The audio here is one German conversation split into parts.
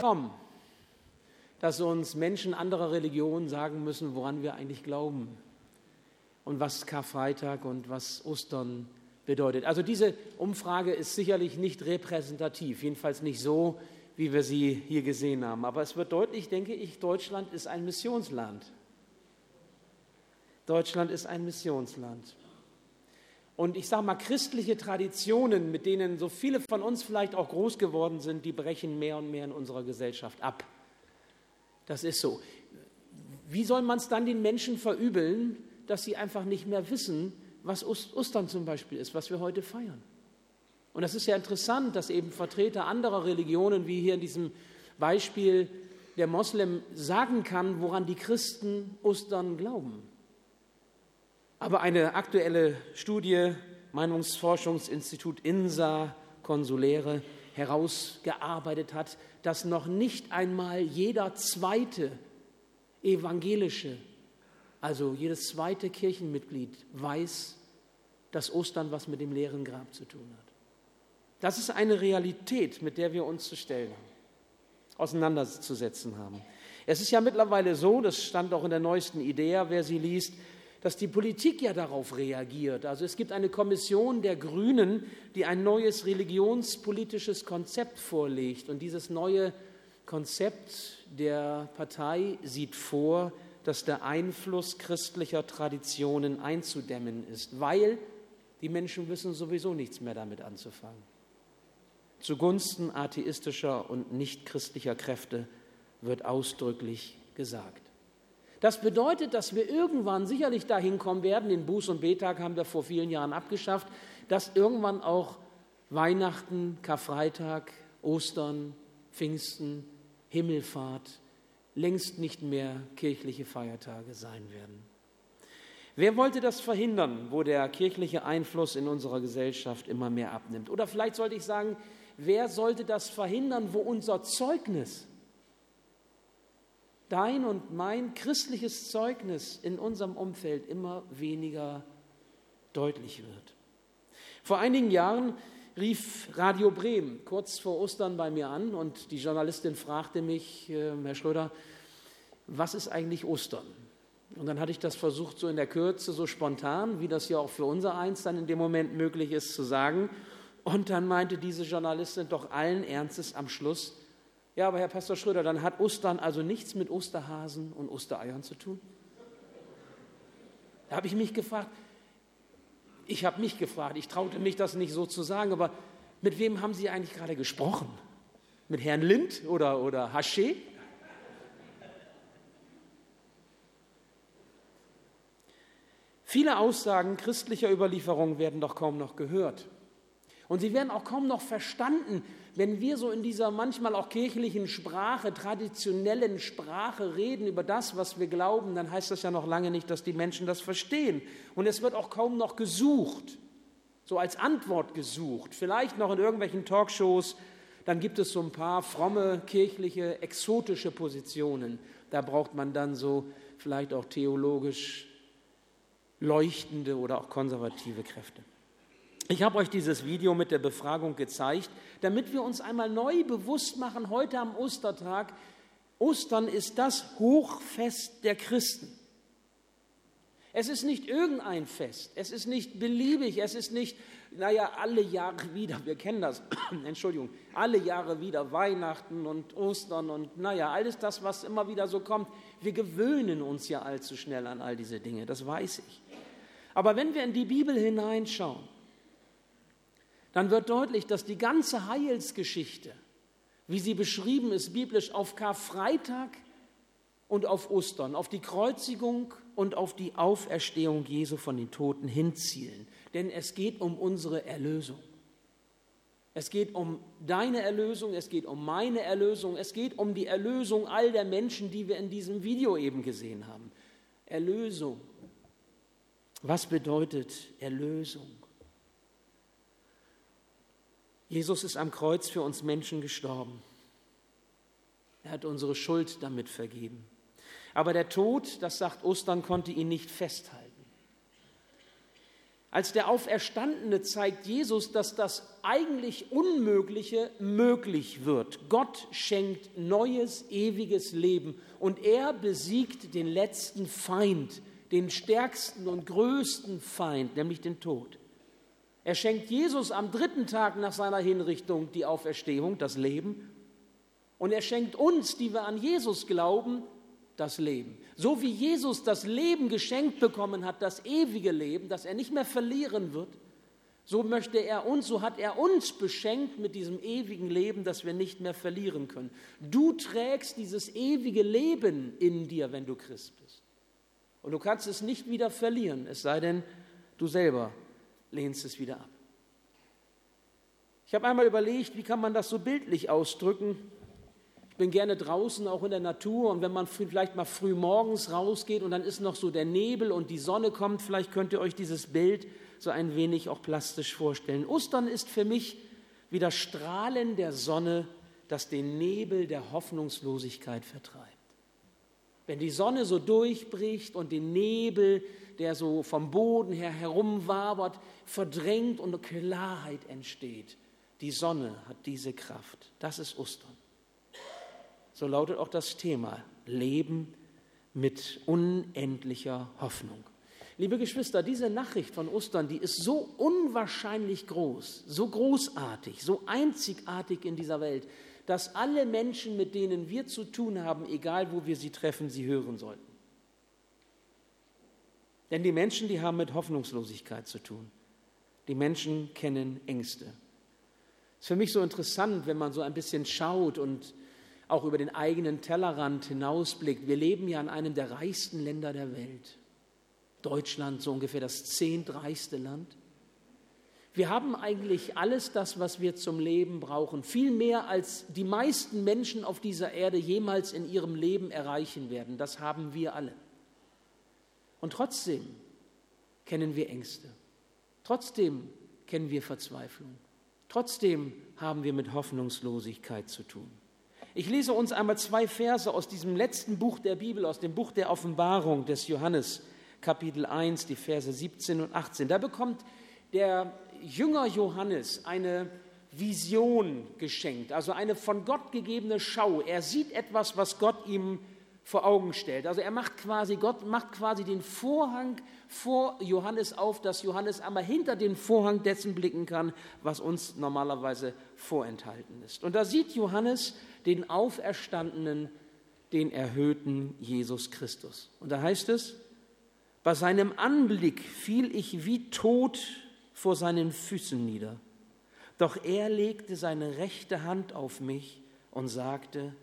kommen, dass uns Menschen anderer Religionen sagen müssen, woran wir eigentlich glauben und was Karfreitag und was Ostern bedeutet. Also diese Umfrage ist sicherlich nicht repräsentativ, jedenfalls nicht so, wie wir sie hier gesehen haben. Aber es wird deutlich, denke ich, Deutschland ist ein Missionsland. Deutschland ist ein Missionsland. Und ich sage mal, christliche Traditionen, mit denen so viele von uns vielleicht auch groß geworden sind, die brechen mehr und mehr in unserer Gesellschaft ab. Das ist so. Wie soll man es dann den Menschen verübeln, dass sie einfach nicht mehr wissen, was Ostern zum Beispiel ist, was wir heute feiern? Und das ist ja interessant, dass eben Vertreter anderer Religionen, wie hier in diesem Beispiel der Moslem, sagen kann, woran die Christen Ostern glauben. Aber eine aktuelle Studie, Meinungsforschungsinstitut INSA, Konsuläre, herausgearbeitet hat, dass noch nicht einmal jeder zweite evangelische, also jedes zweite Kirchenmitglied weiß, dass Ostern was mit dem leeren Grab zu tun hat. Das ist eine Realität, mit der wir uns zu stellen haben, auseinanderzusetzen haben. Es ist ja mittlerweile so, das stand auch in der neuesten Idee, wer sie liest, dass die Politik ja darauf reagiert. Also es gibt eine Kommission der Grünen, die ein neues religionspolitisches Konzept vorlegt. Und dieses neue Konzept der Partei sieht vor, dass der Einfluss christlicher Traditionen einzudämmen ist, weil die Menschen wissen sowieso nichts mehr damit anzufangen. Zugunsten atheistischer und nichtchristlicher Kräfte wird ausdrücklich gesagt. Das bedeutet, dass wir irgendwann sicherlich dahin kommen werden, den Buß- und Betag haben wir vor vielen Jahren abgeschafft, dass irgendwann auch Weihnachten, Karfreitag, Ostern, Pfingsten, Himmelfahrt längst nicht mehr kirchliche Feiertage sein werden. Wer wollte das verhindern, wo der kirchliche Einfluss in unserer Gesellschaft immer mehr abnimmt? Oder vielleicht sollte ich sagen, wer sollte das verhindern, wo unser Zeugnis dein und mein christliches Zeugnis in unserem Umfeld immer weniger deutlich wird. Vor einigen Jahren rief Radio Bremen kurz vor Ostern bei mir an und die Journalistin fragte mich, äh, Herr Schröder, was ist eigentlich Ostern? Und dann hatte ich das versucht, so in der Kürze, so spontan, wie das ja auch für unser Eins dann in dem Moment möglich ist, zu sagen. Und dann meinte diese Journalistin doch allen Ernstes am Schluss, ja, aber Herr Pastor Schröder, dann hat Ostern also nichts mit Osterhasen und Ostereiern zu tun? Da habe ich mich gefragt, ich habe mich gefragt, ich traute mich das nicht so zu sagen, aber mit wem haben Sie eigentlich gerade gesprochen? Mit Herrn Lind oder, oder Haché? Viele Aussagen christlicher Überlieferung werden doch kaum noch gehört. Und sie werden auch kaum noch verstanden, wenn wir so in dieser manchmal auch kirchlichen Sprache, traditionellen Sprache reden über das, was wir glauben, dann heißt das ja noch lange nicht, dass die Menschen das verstehen. Und es wird auch kaum noch gesucht, so als Antwort gesucht. Vielleicht noch in irgendwelchen Talkshows, dann gibt es so ein paar fromme, kirchliche, exotische Positionen. Da braucht man dann so vielleicht auch theologisch leuchtende oder auch konservative Kräfte. Ich habe euch dieses Video mit der Befragung gezeigt, damit wir uns einmal neu bewusst machen, heute am Ostertag, Ostern ist das Hochfest der Christen. Es ist nicht irgendein Fest, es ist nicht beliebig, es ist nicht, naja, alle Jahre wieder, wir kennen das, Entschuldigung, alle Jahre wieder Weihnachten und Ostern und naja, alles das, was immer wieder so kommt. Wir gewöhnen uns ja allzu schnell an all diese Dinge, das weiß ich. Aber wenn wir in die Bibel hineinschauen, dann wird deutlich, dass die ganze Heilsgeschichte, wie sie beschrieben ist biblisch, auf Karfreitag und auf Ostern, auf die Kreuzigung und auf die Auferstehung Jesu von den Toten hinzielen. Denn es geht um unsere Erlösung. Es geht um deine Erlösung, es geht um meine Erlösung, es geht um die Erlösung all der Menschen, die wir in diesem Video eben gesehen haben. Erlösung. Was bedeutet Erlösung? Jesus ist am Kreuz für uns Menschen gestorben. Er hat unsere Schuld damit vergeben. Aber der Tod, das sagt Ostern, konnte ihn nicht festhalten. Als der Auferstandene zeigt Jesus, dass das eigentlich Unmögliche möglich wird. Gott schenkt neues, ewiges Leben und er besiegt den letzten Feind, den stärksten und größten Feind, nämlich den Tod. Er schenkt Jesus am dritten Tag nach seiner Hinrichtung die Auferstehung, das Leben. Und er schenkt uns, die wir an Jesus glauben, das Leben. So wie Jesus das Leben geschenkt bekommen hat, das ewige Leben, das er nicht mehr verlieren wird, so möchte er uns, so hat er uns beschenkt mit diesem ewigen Leben, das wir nicht mehr verlieren können. Du trägst dieses ewige Leben in dir, wenn du Christ bist. Und du kannst es nicht wieder verlieren, es sei denn, du selber lehnst es wieder ab. Ich habe einmal überlegt, wie kann man das so bildlich ausdrücken. Ich bin gerne draußen, auch in der Natur. Und wenn man vielleicht mal früh morgens rausgeht und dann ist noch so der Nebel und die Sonne kommt, vielleicht könnt ihr euch dieses Bild so ein wenig auch plastisch vorstellen. Ostern ist für mich wie das Strahlen der Sonne, das den Nebel der Hoffnungslosigkeit vertreibt. Wenn die Sonne so durchbricht und den Nebel, der so vom Boden her herumwabert, verdrängt und Klarheit entsteht. Die Sonne hat diese Kraft. Das ist Ostern. So lautet auch das Thema Leben mit unendlicher Hoffnung. Liebe Geschwister, diese Nachricht von Ostern, die ist so unwahrscheinlich groß, so großartig, so einzigartig in dieser Welt, dass alle Menschen, mit denen wir zu tun haben, egal wo wir sie treffen, sie hören sollten. Denn die Menschen, die haben mit Hoffnungslosigkeit zu tun. Die Menschen kennen Ängste. Es ist für mich so interessant, wenn man so ein bisschen schaut und auch über den eigenen Tellerrand hinausblickt. Wir leben ja in einem der reichsten Länder der Welt. Deutschland so ungefähr das zehntreichste Land. Wir haben eigentlich alles das, was wir zum Leben brauchen, viel mehr als die meisten Menschen auf dieser Erde jemals in ihrem Leben erreichen werden. Das haben wir alle. Und trotzdem kennen wir Ängste. Trotzdem kennen wir Verzweiflung. Trotzdem haben wir mit Hoffnungslosigkeit zu tun. Ich lese uns einmal zwei Verse aus diesem letzten Buch der Bibel, aus dem Buch der Offenbarung des Johannes, Kapitel 1, die Verse 17 und 18. Da bekommt der Jünger Johannes eine Vision geschenkt, also eine von Gott gegebene Schau. Er sieht etwas, was Gott ihm vor Augen stellt. Also er macht quasi, Gott macht quasi den Vorhang vor Johannes auf, dass Johannes einmal hinter den Vorhang dessen blicken kann, was uns normalerweise vorenthalten ist. Und da sieht Johannes den auferstandenen, den erhöhten Jesus Christus. Und da heißt es, bei seinem Anblick fiel ich wie tot vor seinen Füßen nieder. Doch er legte seine rechte Hand auf mich und sagte,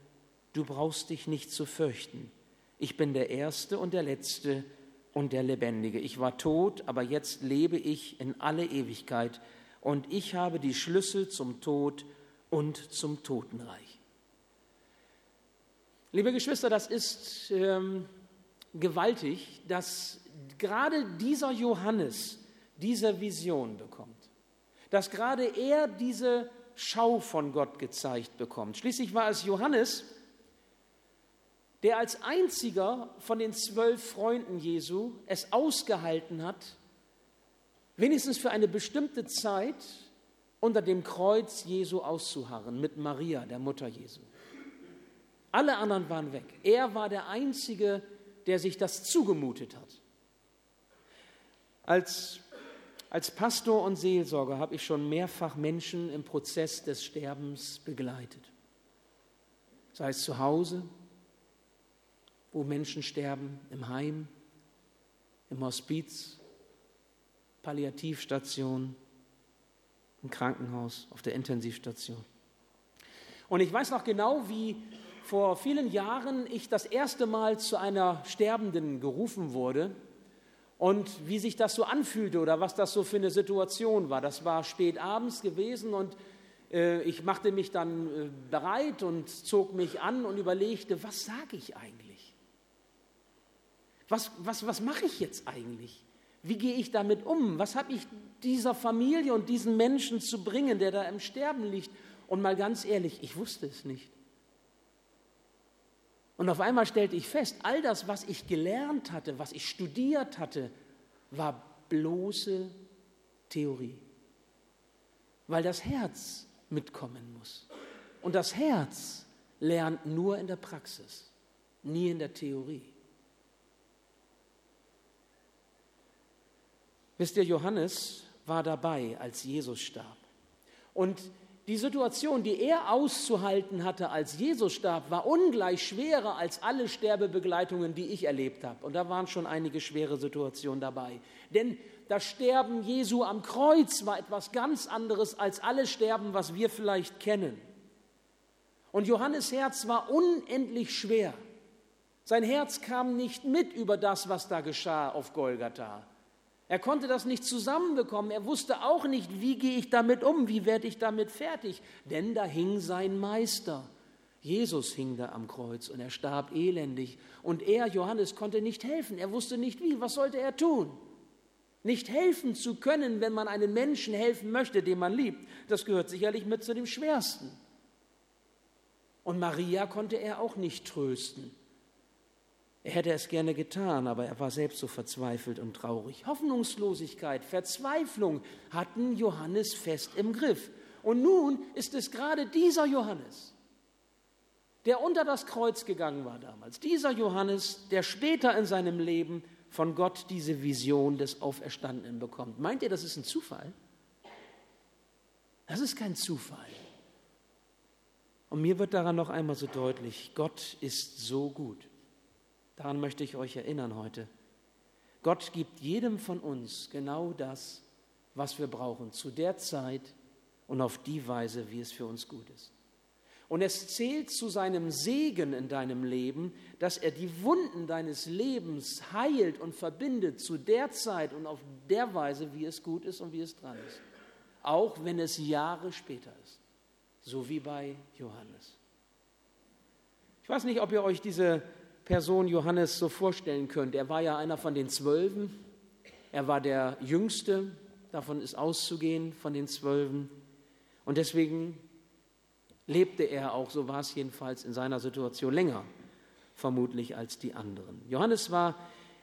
du brauchst dich nicht zu fürchten. Ich bin der Erste und der Letzte und der Lebendige. Ich war tot, aber jetzt lebe ich in alle Ewigkeit und ich habe die Schlüssel zum Tod und zum Totenreich. Liebe Geschwister, das ist ähm, gewaltig, dass gerade dieser Johannes diese Vision bekommt, dass gerade er diese Schau von Gott gezeigt bekommt. Schließlich war es Johannes, der als einziger von den zwölf Freunden Jesu es ausgehalten hat, wenigstens für eine bestimmte Zeit unter dem Kreuz Jesu auszuharren mit Maria, der Mutter Jesu. Alle anderen waren weg. Er war der Einzige, der sich das zugemutet hat. Als, als Pastor und Seelsorger habe ich schon mehrfach Menschen im Prozess des Sterbens begleitet. Sei es zu Hause, wo Menschen sterben, im Heim, im Hospiz, Palliativstation, im Krankenhaus, auf der Intensivstation. Und ich weiß noch genau, wie vor vielen Jahren ich das erste Mal zu einer Sterbenden gerufen wurde und wie sich das so anfühlte oder was das so für eine Situation war. Das war spät abends gewesen und äh, ich machte mich dann äh, bereit und zog mich an und überlegte, was sage ich eigentlich? Was, was, was mache ich jetzt eigentlich? Wie gehe ich damit um? Was habe ich dieser Familie und diesen Menschen zu bringen, der da im Sterben liegt? Und mal ganz ehrlich, ich wusste es nicht. Und auf einmal stellte ich fest, all das, was ich gelernt hatte, was ich studiert hatte, war bloße Theorie. Weil das Herz mitkommen muss. Und das Herz lernt nur in der Praxis, nie in der Theorie. Wisst ihr, Johannes war dabei, als Jesus starb. Und die Situation, die er auszuhalten hatte, als Jesus starb, war ungleich schwerer als alle Sterbebegleitungen, die ich erlebt habe. Und da waren schon einige schwere Situationen dabei. Denn das Sterben Jesu am Kreuz war etwas ganz anderes als alles Sterben, was wir vielleicht kennen. Und Johannes Herz war unendlich schwer. Sein Herz kam nicht mit über das, was da geschah auf Golgatha. Er konnte das nicht zusammenbekommen. Er wusste auch nicht, wie gehe ich damit um, wie werde ich damit fertig. Denn da hing sein Meister. Jesus hing da am Kreuz und er starb elendig. Und er, Johannes, konnte nicht helfen. Er wusste nicht wie. Was sollte er tun? Nicht helfen zu können, wenn man einem Menschen helfen möchte, den man liebt, das gehört sicherlich mit zu dem Schwersten. Und Maria konnte er auch nicht trösten. Er hätte es gerne getan, aber er war selbst so verzweifelt und traurig. Hoffnungslosigkeit, Verzweiflung hatten Johannes fest im Griff. Und nun ist es gerade dieser Johannes, der unter das Kreuz gegangen war damals, dieser Johannes, der später in seinem Leben von Gott diese Vision des Auferstandenen bekommt. Meint ihr, das ist ein Zufall? Das ist kein Zufall. Und mir wird daran noch einmal so deutlich, Gott ist so gut. Daran möchte ich euch erinnern heute. Gott gibt jedem von uns genau das, was wir brauchen, zu der Zeit und auf die Weise, wie es für uns gut ist. Und es zählt zu seinem Segen in deinem Leben, dass er die Wunden deines Lebens heilt und verbindet zu der Zeit und auf der Weise, wie es gut ist und wie es dran ist. Auch wenn es Jahre später ist. So wie bei Johannes. Ich weiß nicht, ob ihr euch diese Person Johannes so vorstellen könnt. Er war ja einer von den Zwölfen. Er war der Jüngste, davon ist auszugehen, von den Zwölfen. Und deswegen lebte er auch, so war es jedenfalls in seiner Situation, länger vermutlich als die anderen. Johannes war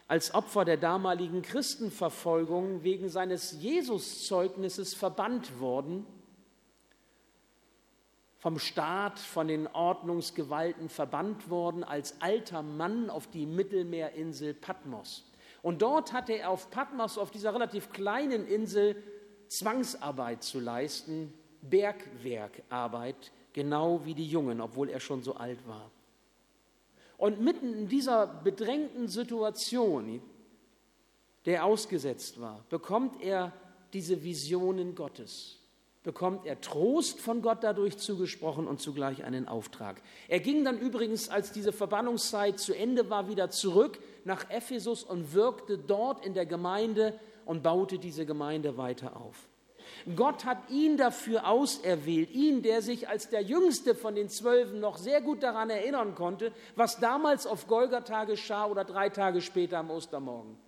als Opfer der damaligen Christenverfolgung wegen seines Jesuszeugnisses verbannt worden vom Staat, von den Ordnungsgewalten verbannt worden als alter Mann auf die Mittelmeerinsel Patmos. Und dort hatte er auf Patmos, auf dieser relativ kleinen Insel, Zwangsarbeit zu leisten, Bergwerkarbeit, genau wie die Jungen, obwohl er schon so alt war. Und mitten in dieser bedrängten Situation, der er ausgesetzt war, bekommt er diese Visionen Gottes bekommt er Trost von Gott dadurch zugesprochen und zugleich einen Auftrag. Er ging dann übrigens, als diese Verbannungszeit zu Ende war, wieder zurück nach Ephesus und wirkte dort in der Gemeinde und baute diese Gemeinde weiter auf. Gott hat ihn dafür auserwählt, ihn, der sich als der jüngste von den Zwölfen noch sehr gut daran erinnern konnte, was damals auf Golgatha geschah oder drei Tage später am Ostermorgen.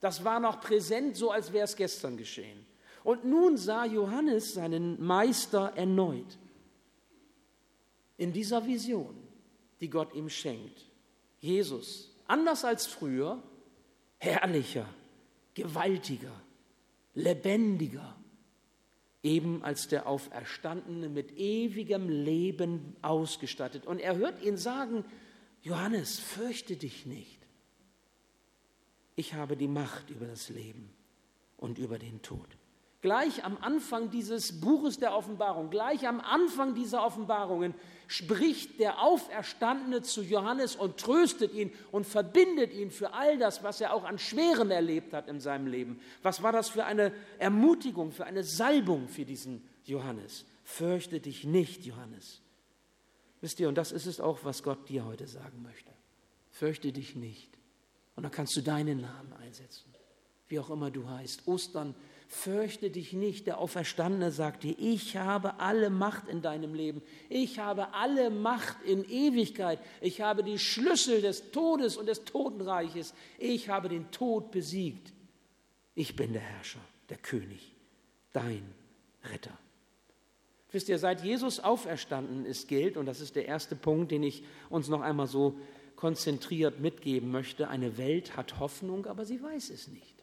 Das war noch präsent, so als wäre es gestern geschehen. Und nun sah Johannes seinen Meister erneut in dieser Vision, die Gott ihm schenkt. Jesus, anders als früher, herrlicher, gewaltiger, lebendiger, eben als der Auferstandene mit ewigem Leben ausgestattet. Und er hört ihn sagen, Johannes, fürchte dich nicht. Ich habe die Macht über das Leben und über den Tod gleich am Anfang dieses Buches der Offenbarung, gleich am Anfang dieser Offenbarungen spricht der Auferstandene zu Johannes und tröstet ihn und verbindet ihn für all das, was er auch an Schwerem erlebt hat in seinem Leben. Was war das für eine Ermutigung, für eine Salbung für diesen Johannes? Fürchte dich nicht, Johannes. Wisst ihr, und das ist es auch, was Gott dir heute sagen möchte. Fürchte dich nicht. Und dann kannst du deinen Namen einsetzen, wie auch immer du heißt. Ostern Fürchte dich nicht, der Auferstandene sagt dir, ich habe alle Macht in deinem Leben. Ich habe alle Macht in Ewigkeit. Ich habe die Schlüssel des Todes und des Totenreiches. Ich habe den Tod besiegt. Ich bin der Herrscher, der König, dein Retter. Wisst ihr, seit Jesus auferstanden ist, gilt, und das ist der erste Punkt, den ich uns noch einmal so konzentriert mitgeben möchte, eine Welt hat Hoffnung, aber sie weiß es nicht.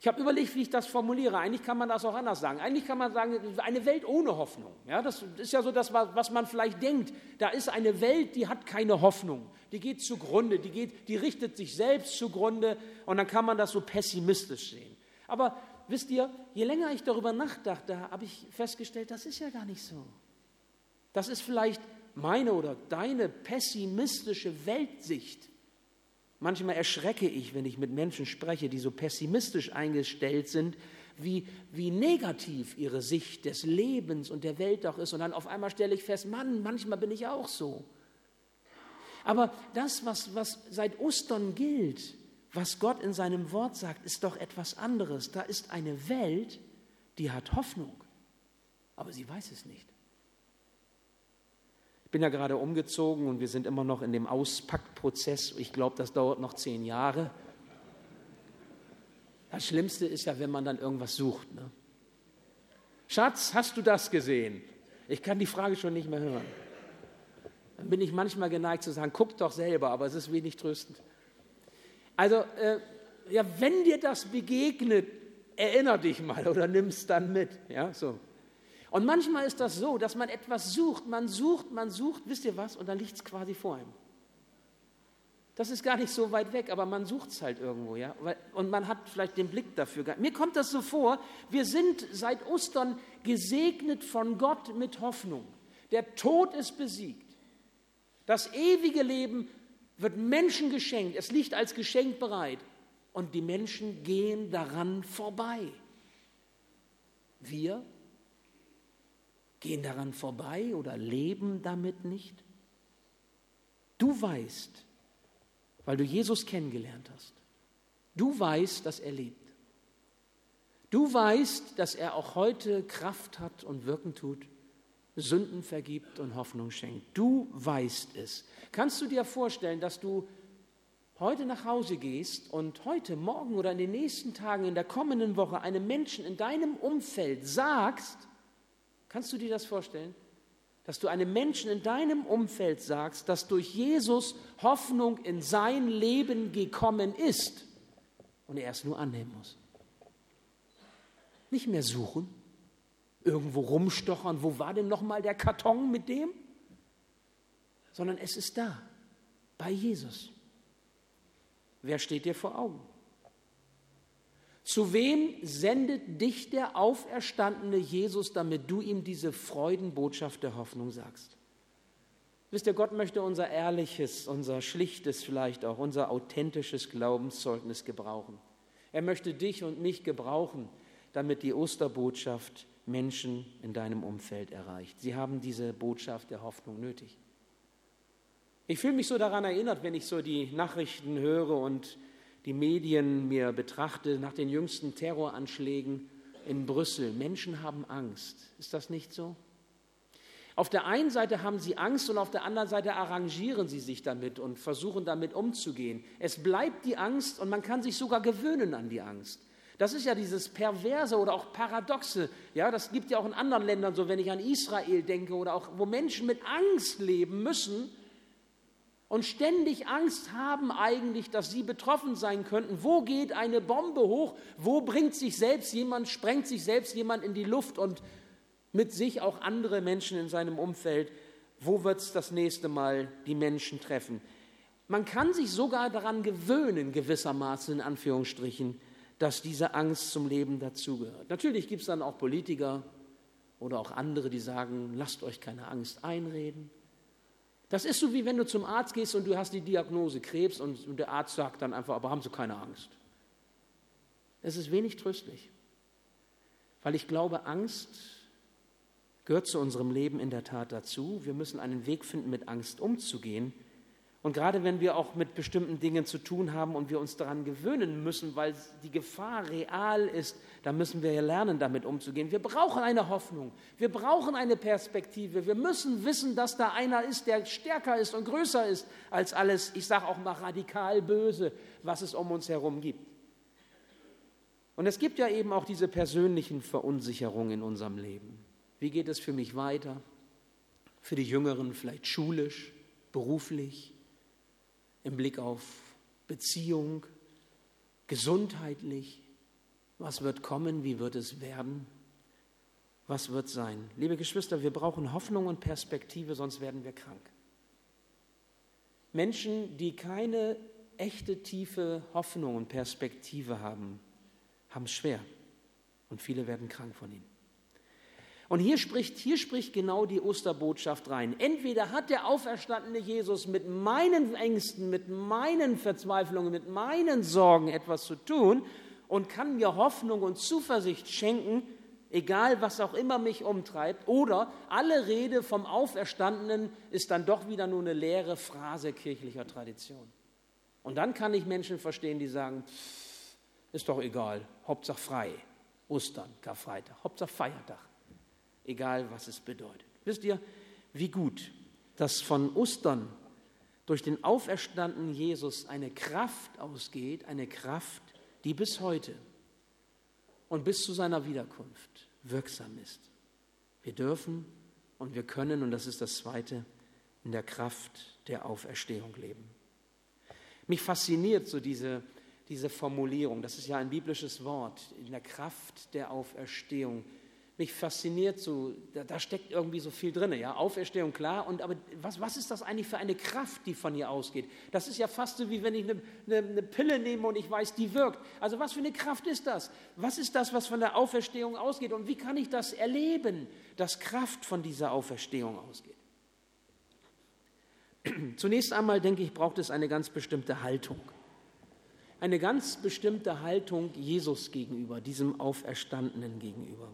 Ich habe überlegt, wie ich das formuliere. Eigentlich kann man das auch anders sagen. Eigentlich kann man sagen, eine Welt ohne Hoffnung. Ja, das ist ja so das, was man vielleicht denkt. Da ist eine Welt, die hat keine Hoffnung. Die geht zugrunde, die, geht, die richtet sich selbst zugrunde und dann kann man das so pessimistisch sehen. Aber wisst ihr, je länger ich darüber nachdachte, habe ich festgestellt, das ist ja gar nicht so. Das ist vielleicht meine oder deine pessimistische Weltsicht. Manchmal erschrecke ich, wenn ich mit Menschen spreche, die so pessimistisch eingestellt sind, wie, wie negativ ihre Sicht des Lebens und der Welt auch ist. Und dann auf einmal stelle ich fest, Mann, manchmal bin ich auch so. Aber das, was, was seit Ostern gilt, was Gott in seinem Wort sagt, ist doch etwas anderes. Da ist eine Welt, die hat Hoffnung, aber sie weiß es nicht. Ich bin ja gerade umgezogen und wir sind immer noch in dem Auspackprozess. Ich glaube, das dauert noch zehn Jahre. Das Schlimmste ist ja, wenn man dann irgendwas sucht. Ne? Schatz, hast du das gesehen? Ich kann die Frage schon nicht mehr hören. Dann bin ich manchmal geneigt zu sagen, guck doch selber, aber es ist wenig tröstend. Also, äh, ja, wenn dir das begegnet, erinner dich mal oder nimm es dann mit. Ja, so. Und manchmal ist das so, dass man etwas sucht, man sucht, man sucht, wisst ihr was, und dann liegt es quasi vor einem. Das ist gar nicht so weit weg, aber man sucht es halt irgendwo, ja. Und man hat vielleicht den Blick dafür. Mir kommt das so vor, wir sind seit Ostern gesegnet von Gott mit Hoffnung. Der Tod ist besiegt. Das ewige Leben wird Menschen geschenkt. Es liegt als Geschenk bereit. Und die Menschen gehen daran vorbei. Wir gehen daran vorbei oder leben damit nicht? Du weißt, weil du Jesus kennengelernt hast, du weißt, dass er lebt. Du weißt, dass er auch heute Kraft hat und Wirken tut, Sünden vergibt und Hoffnung schenkt. Du weißt es. Kannst du dir vorstellen, dass du heute nach Hause gehst und heute, morgen oder in den nächsten Tagen, in der kommenden Woche einem Menschen in deinem Umfeld sagst, Kannst du dir das vorstellen? Dass du einem Menschen in deinem Umfeld sagst, dass durch Jesus Hoffnung in sein Leben gekommen ist und er es nur annehmen muss. Nicht mehr suchen, irgendwo rumstochern, wo war denn nochmal der Karton mit dem? Sondern es ist da, bei Jesus. Wer steht dir vor Augen? Zu wem sendet dich der auferstandene Jesus, damit du ihm diese Freudenbotschaft der Hoffnung sagst? Wisst ihr, Gott möchte unser ehrliches, unser schlichtes, vielleicht auch unser authentisches Glaubenszeugnis gebrauchen. Er möchte dich und mich gebrauchen, damit die Osterbotschaft Menschen in deinem Umfeld erreicht. Sie haben diese Botschaft der Hoffnung nötig. Ich fühle mich so daran erinnert, wenn ich so die Nachrichten höre und die Medien mir betrachte nach den jüngsten Terroranschlägen in Brüssel. Menschen haben Angst. Ist das nicht so? Auf der einen Seite haben sie Angst und auf der anderen Seite arrangieren sie sich damit und versuchen damit umzugehen. Es bleibt die Angst und man kann sich sogar gewöhnen an die Angst. Das ist ja dieses Perverse oder auch Paradoxe. Ja, das gibt ja auch in anderen Ländern so, wenn ich an Israel denke oder auch, wo Menschen mit Angst leben müssen, und ständig Angst haben eigentlich, dass sie betroffen sein könnten. Wo geht eine Bombe hoch? Wo bringt sich selbst jemand, sprengt sich selbst jemand in die Luft und mit sich auch andere Menschen in seinem Umfeld? Wo wird es das nächste Mal die Menschen treffen? Man kann sich sogar daran gewöhnen, gewissermaßen in Anführungsstrichen, dass diese Angst zum Leben dazugehört. Natürlich gibt es dann auch Politiker oder auch andere, die sagen, lasst euch keine Angst einreden. Das ist so, wie wenn du zum Arzt gehst und du hast die Diagnose Krebs und, der Arzt sagt dann einfach, aber haben Sie keine Angst. Es ist wenig tröstlich, weil ich glaube, Angst gehört zu unserem Leben in der Tat dazu. Wir müssen einen Weg finden, mit Angst umzugehen. Und gerade wenn wir auch mit bestimmten Dingen zu tun haben und wir uns daran gewöhnen müssen, weil die Gefahr real ist, dann müssen wir lernen, damit umzugehen. Wir brauchen eine Hoffnung, wir brauchen eine Perspektive, wir müssen wissen, dass da einer ist, der stärker ist und größer ist als alles, ich sage auch mal radikal böse, was es um uns herum gibt. Und es gibt ja eben auch diese persönlichen Verunsicherungen in unserem Leben. Wie geht es für mich weiter? Für die Jüngeren vielleicht schulisch, beruflich, im Blick auf Beziehung, gesundheitlich, Was wird kommen? Wie wird es werden? Was wird sein? Liebe Geschwister, wir brauchen Hoffnung und Perspektive, sonst werden wir krank. Menschen, die keine echte tiefe Hoffnung und Perspektive haben, haben es schwer. Und viele werden krank von ihnen. Und hier spricht, hier spricht genau die Osterbotschaft rein. Entweder hat der auferstandene Jesus mit meinen Ängsten, mit meinen Verzweiflungen, mit meinen Sorgen etwas zu tun und kann mir Hoffnung und Zuversicht schenken, egal was auch immer mich umtreibt, oder alle Rede vom Auferstandenen ist dann doch wieder nur eine leere Phrase kirchlicher Tradition. Und dann kann ich Menschen verstehen, die sagen, ist doch egal, Hauptsache frei, Ostern, Karfreitag, Hauptsache Feiertag, egal was es bedeutet. Wisst ihr, wie gut, dass von Ostern durch den auferstandenen Jesus eine Kraft ausgeht, eine Kraft, die bis heute und bis zu seiner Wiederkunft wirksam ist. Wir dürfen und wir können, und das ist das Zweite, in der Kraft der Auferstehung leben. Mich fasziniert so diese, diese Formulierung, das ist ja ein biblisches Wort, in der Kraft der Auferstehung mich fasziniert so, da, da, steckt irgendwie so viel drin. Ja, Auferstehung, klar. Und aber was, was ist das eigentlich für eine Kraft, die von ihr ausgeht? Das ist ja fast so, wie wenn ich eine, eine, eine Pille nehme und ich weiß, die wirkt. Also was für eine Kraft ist das? Was ist das, was von der Auferstehung ausgeht? Und wie kann ich das erleben, dass Kraft von dieser Auferstehung ausgeht? Zunächst einmal, denke ich, braucht es eine ganz bestimmte Haltung. Eine ganz bestimmte Haltung Jesus gegenüber, diesem Auferstandenen gegenüber.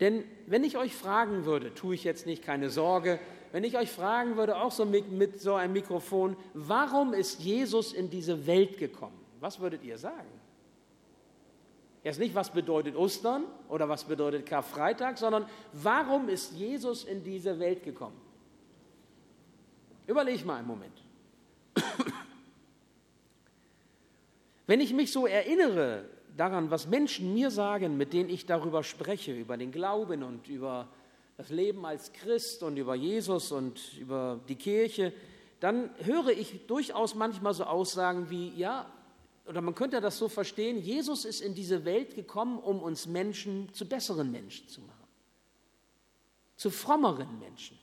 Denn wenn ich euch fragen würde, tue ich jetzt nicht, keine Sorge, wenn ich euch fragen würde, auch so mit, mit so einem Mikrofon, warum ist Jesus in diese Welt gekommen? Was würdet ihr sagen? Erst nicht, was bedeutet Ostern oder was bedeutet Karfreitag, sondern warum ist Jesus in diese Welt gekommen? Überleg mal einen Moment. Wenn ich mich so erinnere, daran, was Menschen mir sagen, mit denen ich darüber spreche, über den Glauben und über das Leben als Christ und über Jesus und über die Kirche, dann höre ich durchaus manchmal so Aussagen wie, ja, oder man könnte das so verstehen, Jesus ist in diese Welt gekommen, um uns Menschen zu besseren Menschen zu machen, zu frommeren Menschen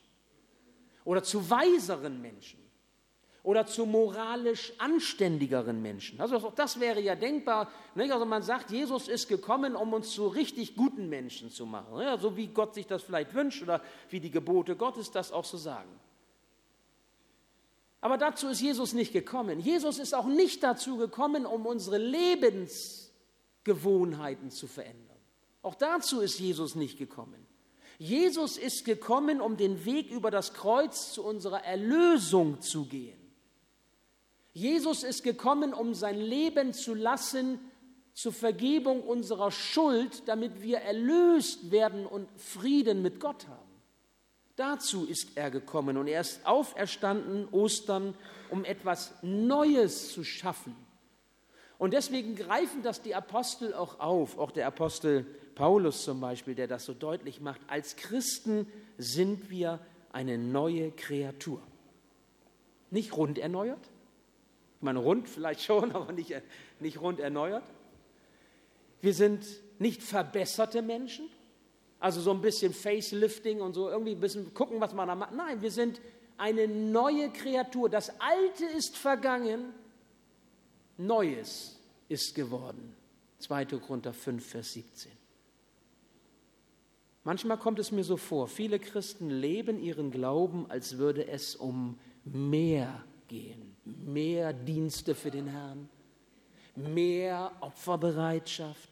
oder zu weiseren Menschen oder zu moralisch anständigeren Menschen. Also auch das wäre ja denkbar. Nicht? Also man sagt, Jesus ist gekommen, um uns zu richtig guten Menschen zu machen. Ja, so wie Gott sich das vielleicht wünscht oder wie die Gebote Gottes das auch so sagen. Aber dazu ist Jesus nicht gekommen. Jesus ist auch nicht dazu gekommen, um unsere Lebensgewohnheiten zu verändern. Auch dazu ist Jesus nicht gekommen. Jesus ist gekommen, um den Weg über das Kreuz zu unserer Erlösung zu gehen. Jesus ist gekommen, um sein Leben zu lassen zur Vergebung unserer Schuld, damit wir erlöst werden und Frieden mit Gott haben. Dazu ist er gekommen und er ist auferstanden, Ostern, um etwas Neues zu schaffen. Und deswegen greifen das die Apostel auch auf, auch der Apostel Paulus zum Beispiel, der das so deutlich macht. Als Christen sind wir eine neue Kreatur. Nicht rund erneuert, ich meine, rund vielleicht schon, aber nicht, nicht rund erneuert. Wir sind nicht verbesserte Menschen, also so ein bisschen Facelifting und so, irgendwie ein bisschen gucken, was man da macht. Nein, wir sind eine neue Kreatur. Das Alte ist vergangen, Neues ist geworden. 2. Korinther 5, Vers 17. Manchmal kommt es mir so vor, viele Christen leben ihren Glauben, als würde es um mehr gehen mehr Dienste für den Herrn, mehr Opferbereitschaft,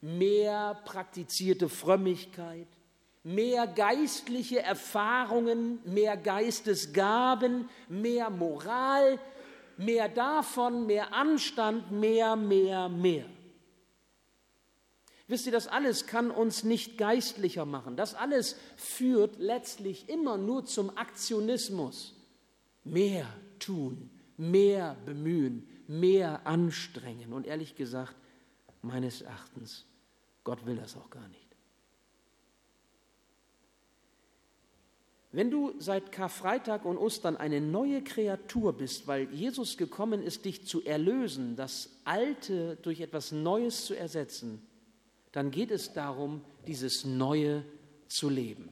mehr praktizierte Frömmigkeit, mehr geistliche Erfahrungen, mehr Geistesgaben, mehr Moral, mehr davon, mehr Anstand, mehr, mehr, mehr. Wisst ihr, das alles kann uns nicht geistlicher machen. Das alles führt letztlich immer nur zum Aktionismus. Mehr tun, mehr bemühen, mehr anstrengen. Und ehrlich gesagt, meines Erachtens, Gott will das auch gar nicht. Wenn du seit Karfreitag und Ostern eine neue Kreatur bist, weil Jesus gekommen ist, dich zu erlösen, das Alte durch etwas Neues zu ersetzen, dann geht es darum, dieses Neue zu leben.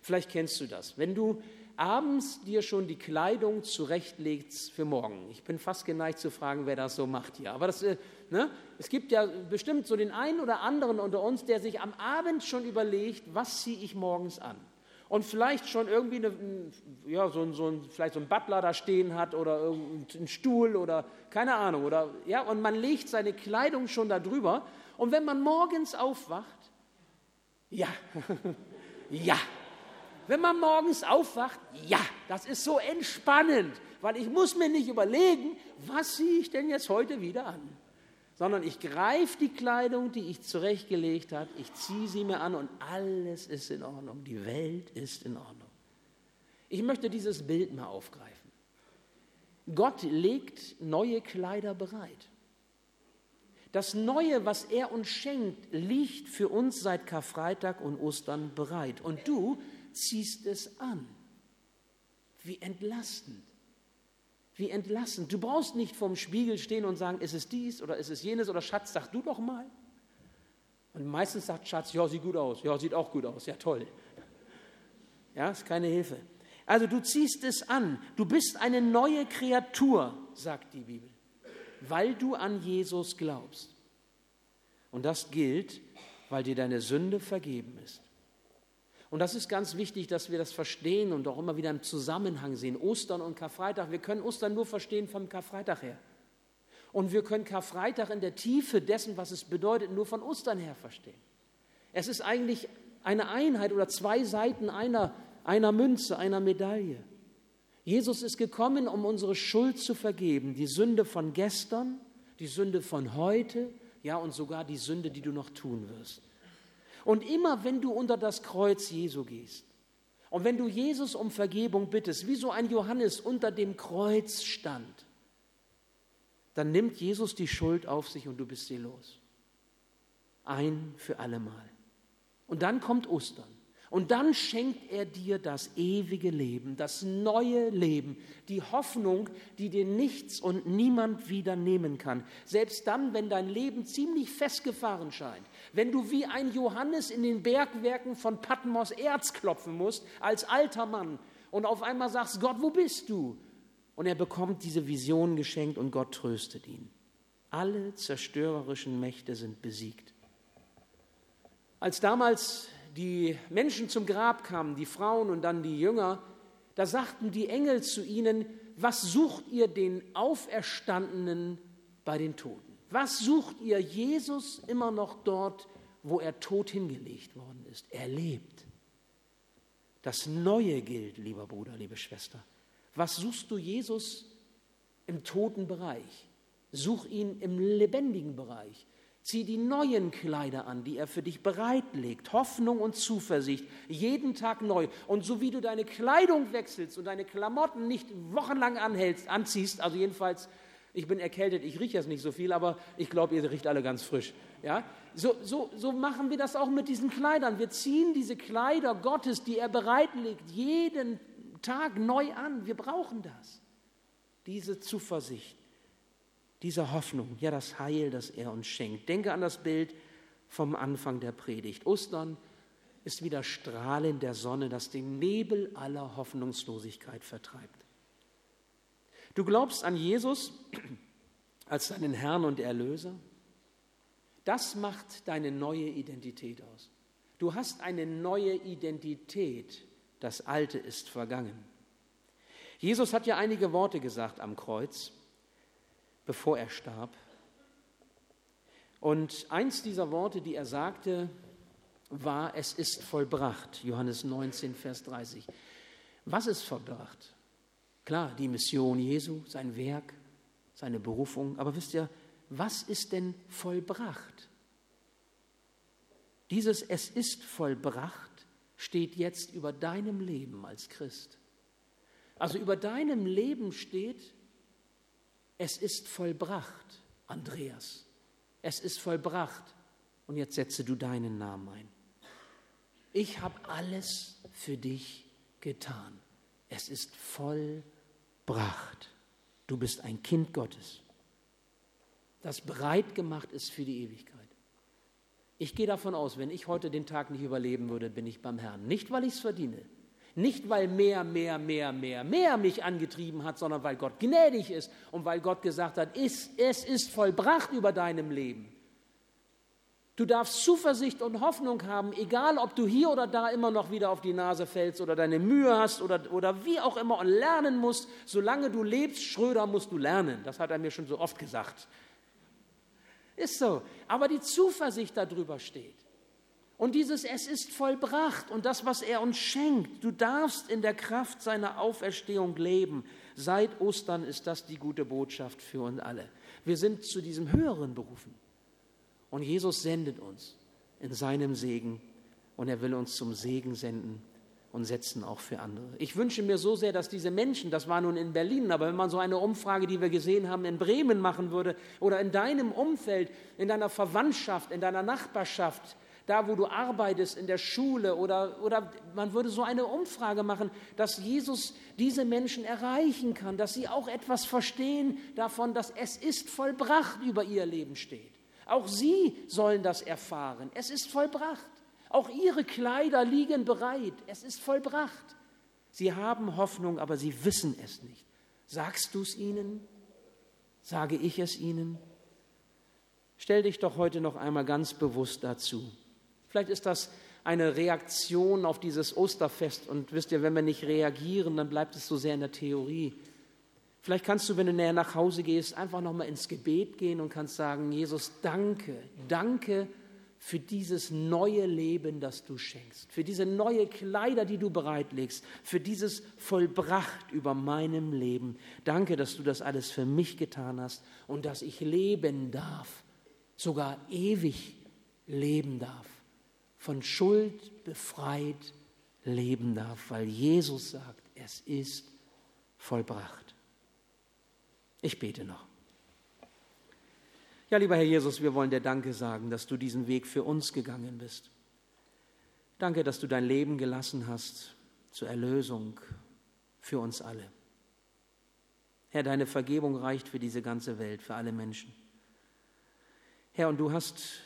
Vielleicht kennst du das. Wenn du abends dir schon die Kleidung zurechtlegst für morgen. Ich bin fast geneigt zu fragen, wer das so macht hier. Aber das, äh, ne? es gibt ja bestimmt so den einen oder anderen unter uns, der sich am Abend schon überlegt, was ziehe ich morgens an. Und vielleicht schon irgendwie eine, ja, so, so ein, vielleicht so ein Butler da stehen hat oder irgendeinen Stuhl oder keine Ahnung. Oder, ja, und man legt seine Kleidung schon da drüber. Und wenn man morgens aufwacht, ja, ja, wenn man morgens aufwacht, ja, das ist so entspannend, weil ich muss mir nicht überlegen, was ziehe ich denn jetzt heute wieder an, sondern ich greife die Kleidung, die ich zurechtgelegt habe, ich ziehe sie mir an und alles ist in Ordnung, die Welt ist in Ordnung. Ich möchte dieses Bild mal aufgreifen. Gott legt neue Kleider bereit. Das Neue, was er uns schenkt, liegt für uns seit Karfreitag und Ostern bereit. Und du ziehst es an. Wie entlastend. Wie entlastend. Du brauchst nicht vorm Spiegel stehen und sagen, ist es dies oder ist es jenes oder Schatz, sag du doch mal. Und meistens sagt Schatz, ja, sieht gut aus. Ja, sieht auch gut aus. Ja, toll. Ja, ist keine Hilfe. Also du ziehst es an. Du bist eine neue Kreatur, sagt die Bibel, weil du an Jesus glaubst. Und das gilt, weil dir deine Sünde vergeben ist. Und das ist ganz wichtig, dass wir das verstehen und auch immer wieder im Zusammenhang sehen. Ostern und Karfreitag, wir können Ostern nur verstehen vom Karfreitag her. Und wir können Karfreitag in der Tiefe dessen, was es bedeutet, nur von Ostern her verstehen. Es ist eigentlich eine Einheit oder zwei Seiten einer, einer Münze, einer Medaille. Jesus ist gekommen, um unsere Schuld zu vergeben, die Sünde von gestern, die Sünde von heute, ja und sogar die Sünde, die du noch tun wirst. Und immer wenn du unter das Kreuz Jesu gehst und wenn du Jesus um Vergebung bittest, wie so ein Johannes unter dem Kreuz stand, dann nimmt Jesus die Schuld auf sich und du bist sie los. Ein für allemal. Und dann kommt Ostern. Und dann schenkt er dir das ewige Leben, das neue Leben, die Hoffnung, die dir nichts und niemand wieder nehmen kann. Selbst dann, wenn dein Leben ziemlich festgefahren scheint, wenn du wie ein Johannes in den Bergwerken von Patmos Erz klopfen musst, als alter Mann, und auf einmal sagst, Gott, wo bist du? Und er bekommt diese Vision geschenkt und Gott tröstet ihn. Alle zerstörerischen Mächte sind besiegt. Als damals die Menschen zum Grab kamen, die Frauen und dann die Jünger, da sagten die Engel zu ihnen, was sucht ihr den Auferstandenen bei den Toten? Was sucht ihr Jesus immer noch dort, wo er tot hingelegt worden ist? Er lebt. Das Neue gilt, lieber Bruder, liebe Schwester. Was suchst du Jesus im toten Bereich? Such ihn im lebendigen Bereich. Zieh die neuen Kleider an, die er für dich bereitlegt. Hoffnung und Zuversicht, jeden Tag neu. Und so wie du deine Kleidung wechselst und deine Klamotten nicht wochenlang anhältst, anziehst, also jedenfalls, ich bin erkältet, ich rieche jetzt nicht so viel, aber ich glaube, ihr riecht alle ganz frisch. Ja? So, so, so machen wir das auch mit diesen Kleidern. Wir ziehen diese Kleider Gottes, die er bereitlegt, jeden Tag neu an. Wir brauchen das. Diese Zuversicht diese Hoffnung, ja das Heil, das er uns schenkt. Denke an das Bild vom Anfang der Predigt. Ostern ist wie das Strahlen der Sonne, das den Nebel aller Hoffnungslosigkeit vertreibt. Du glaubst an Jesus als deinen Herrn und Erlöser? Das macht deine neue Identität aus. Du hast eine neue Identität. Das Alte ist vergangen. Jesus hat ja einige Worte gesagt am Kreuz bevor er starb. Und eins dieser Worte, die er sagte, war, es ist vollbracht, Johannes 19, Vers 30. Was ist vollbracht? Klar, die Mission Jesu, sein Werk, seine Berufung, aber wisst ihr, was ist denn vollbracht? Dieses Es ist vollbracht steht jetzt über deinem Leben als Christ. Also über deinem Leben steht, es ist vollbracht, Andreas. Es ist vollbracht. Und jetzt setze du deinen Namen ein. Ich habe alles für dich getan. Es ist vollbracht. Du bist ein Kind Gottes, das bereit gemacht ist für die Ewigkeit. Ich gehe davon aus, wenn ich heute den Tag nicht überleben würde, bin ich beim Herrn. Nicht, weil ich es verdiene. Nicht, weil mehr, mehr, mehr, mehr, mehr mich angetrieben hat, sondern weil Gott gnädig ist und weil Gott gesagt hat, es, ist vollbracht über deinem Leben. Du darfst Zuversicht und Hoffnung haben, egal ob du hier oder da immer noch wieder auf die Nase fällst oder deine Mühe hast oder, oder wie auch immer und lernen musst. Solange du lebst, Schröder, musst du lernen. Das hat er mir schon so oft gesagt. Ist so. Aber die Zuversicht darüber steht. Und dieses Es ist vollbracht und das, was er uns schenkt. Du darfst in der Kraft seiner Auferstehung leben. Seit Ostern ist das die gute Botschaft für uns alle. Wir sind zu diesem Höheren berufen. Und Jesus sendet uns in seinem Segen und er will uns zum Segen senden und setzen auch für andere. Ich wünsche mir so sehr, dass diese Menschen, das war nun in Berlin, aber wenn man so eine Umfrage, die wir gesehen haben, in Bremen machen würde oder in deinem Umfeld, in deiner Verwandtschaft, in deiner Nachbarschaft, da wo du arbeitest, in der Schule oder, oder man würde so eine Umfrage machen, dass Jesus diese Menschen erreichen kann, dass sie auch etwas verstehen davon, dass es ist vollbracht über ihr Leben steht. Auch sie sollen das erfahren. Es ist vollbracht. Auch ihre Kleider liegen bereit. Es ist vollbracht. Sie haben Hoffnung, aber sie wissen es nicht. Sagst du es ihnen? Sage ich es ihnen? Stell dich doch heute noch einmal ganz bewusst dazu. Vielleicht ist das eine Reaktion auf dieses Osterfest. Und wisst ihr, wenn wir nicht reagieren, dann bleibt es so sehr in der Theorie. Vielleicht kannst du, wenn du näher nach Hause gehst, einfach nochmal ins Gebet gehen und kannst sagen, Jesus, danke, danke für dieses neue Leben, das du schenkst, für diese neue Kleider, die du bereitlegst, für dieses vollbracht über meinem Leben. Danke, dass du das alles für mich getan hast und dass ich leben darf, sogar ewig leben darf, von Schuld befreit leben darf, weil Jesus sagt, es ist vollbracht. Ich bete noch. Ja, lieber Herr Jesus, wir wollen dir Danke sagen, dass du diesen Weg für uns gegangen bist. Danke, dass du dein Leben gelassen hast zur Erlösung für uns alle. Herr, deine Vergebung reicht für diese ganze Welt, für alle Menschen. Herr, und du hast,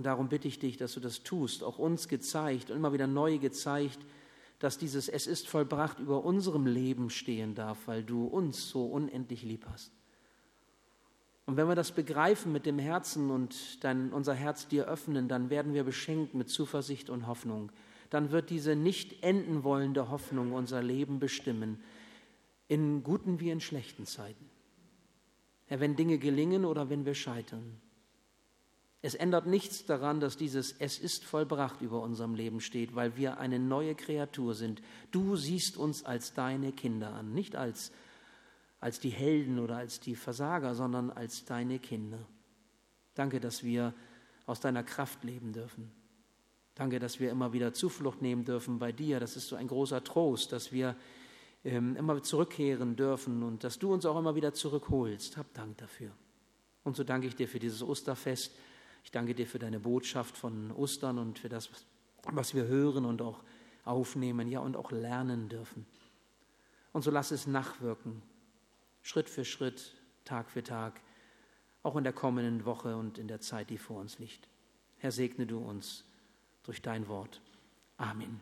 und darum bitte ich dich, dass du das tust, auch uns gezeigt und immer wieder neu gezeigt, dass dieses Es ist vollbracht über unserem Leben stehen darf, weil du uns so unendlich lieb hast. Und wenn wir das begreifen mit dem Herzen und dann unser Herz dir öffnen, dann werden wir beschenkt mit Zuversicht und Hoffnung. Dann wird diese nicht enden wollende Hoffnung unser Leben bestimmen, in guten wie in schlechten Zeiten. Herr, wenn Dinge gelingen oder wenn wir scheitern. Es ändert nichts daran, dass dieses Es ist vollbracht über unserem Leben steht, weil wir eine neue Kreatur sind. Du siehst uns als deine Kinder an, nicht als, als die Helden oder als die Versager, sondern als deine Kinder. Danke, dass wir aus deiner Kraft leben dürfen. Danke, dass wir immer wieder Zuflucht nehmen dürfen bei dir. Das ist so ein großer Trost, dass wir ähm, immer zurückkehren dürfen und dass du uns auch immer wieder zurückholst. Hab Dank dafür. Und so danke ich dir für dieses Osterfest ich danke dir für deine Botschaft von Ostern und für das, was wir hören und auch aufnehmen, ja, und auch lernen dürfen. Und so lass es nachwirken, Schritt für Schritt, Tag für Tag, auch in der kommenden Woche und in der Zeit, die vor uns liegt. Herr, segne du uns durch dein Wort. Amen.